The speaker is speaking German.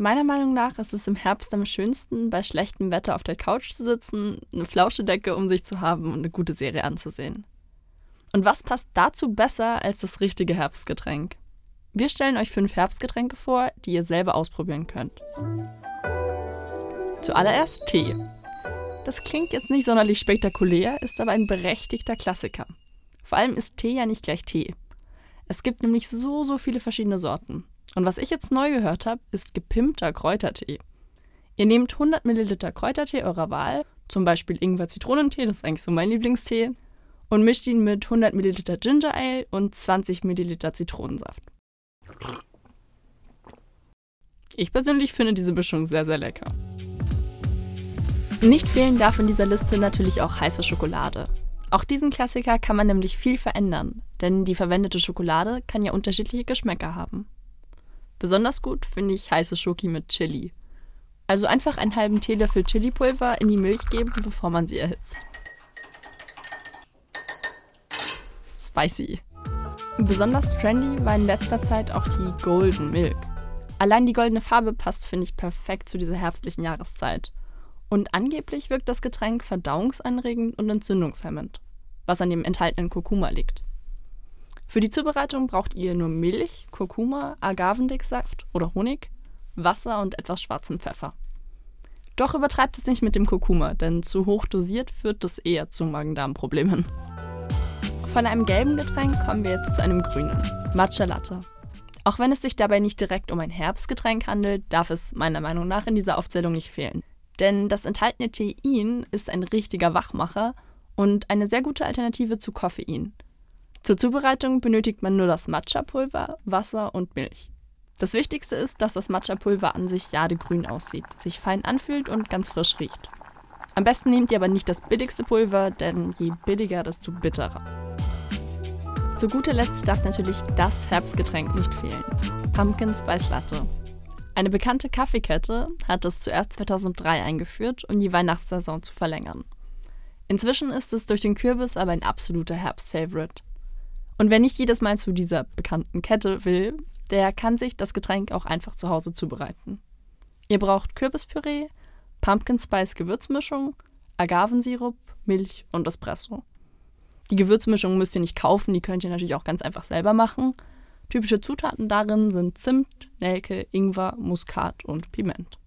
Meiner Meinung nach ist es im Herbst am schönsten, bei schlechtem Wetter auf der Couch zu sitzen, eine Flauschedecke um sich zu haben und eine gute Serie anzusehen. Und was passt dazu besser als das richtige Herbstgetränk? Wir stellen euch fünf Herbstgetränke vor, die ihr selber ausprobieren könnt. Zuallererst Tee. Das klingt jetzt nicht sonderlich spektakulär, ist aber ein berechtigter Klassiker. Vor allem ist Tee ja nicht gleich Tee. Es gibt nämlich so, so viele verschiedene Sorten. Und was ich jetzt neu gehört habe, ist gepimpter Kräutertee. Ihr nehmt 100 Milliliter Kräutertee eurer Wahl, zum Beispiel Ingwer-Zitronentee, das ist eigentlich so mein Lieblingstee, und mischt ihn mit 100 Milliliter Ginger Ale und 20 Milliliter Zitronensaft. Ich persönlich finde diese Mischung sehr, sehr lecker. Nicht fehlen darf in dieser Liste natürlich auch heiße Schokolade. Auch diesen Klassiker kann man nämlich viel verändern, denn die verwendete Schokolade kann ja unterschiedliche Geschmäcker haben. Besonders gut finde ich heiße Schoki mit Chili. Also einfach einen halben Teelöffel Chilipulver in die Milch geben, bevor man sie erhitzt. Spicy. Besonders trendy war in letzter Zeit auch die Golden Milk. Allein die goldene Farbe passt, finde ich, perfekt zu dieser herbstlichen Jahreszeit. Und angeblich wirkt das Getränk verdauungsanregend und entzündungshemmend, was an dem enthaltenen Kurkuma liegt. Für die Zubereitung braucht ihr nur Milch, Kurkuma, Agavendicksaft oder Honig, Wasser und etwas schwarzen Pfeffer. Doch übertreibt es nicht mit dem Kurkuma, denn zu hoch dosiert führt es eher zu Magen-Darm-Problemen. Von einem gelben Getränk kommen wir jetzt zu einem grünen, Matcha Latte. Auch wenn es sich dabei nicht direkt um ein Herbstgetränk handelt, darf es meiner Meinung nach in dieser Aufzählung nicht fehlen. Denn das enthaltene Tein ist ein richtiger Wachmacher und eine sehr gute Alternative zu Koffein. Zur Zubereitung benötigt man nur das Matcha-Pulver, Wasser und Milch. Das Wichtigste ist, dass das Matcha-Pulver an sich jadegrün aussieht, sich fein anfühlt und ganz frisch riecht. Am besten nehmt ihr aber nicht das billigste Pulver, denn je billiger, desto bitterer. Zu guter Letzt darf natürlich das Herbstgetränk nicht fehlen: Pumpkin Spice Latte. Eine bekannte Kaffeekette hat es zuerst 2003 eingeführt, um die Weihnachtssaison zu verlängern. Inzwischen ist es durch den Kürbis aber ein absoluter Herbstfavorite. Und wer nicht jedes Mal zu dieser bekannten Kette will, der kann sich das Getränk auch einfach zu Hause zubereiten. Ihr braucht Kürbispüree, Pumpkin Spice Gewürzmischung, Agavensirup, Milch und Espresso. Die Gewürzmischung müsst ihr nicht kaufen, die könnt ihr natürlich auch ganz einfach selber machen. Typische Zutaten darin sind Zimt, Nelke, Ingwer, Muskat und Piment.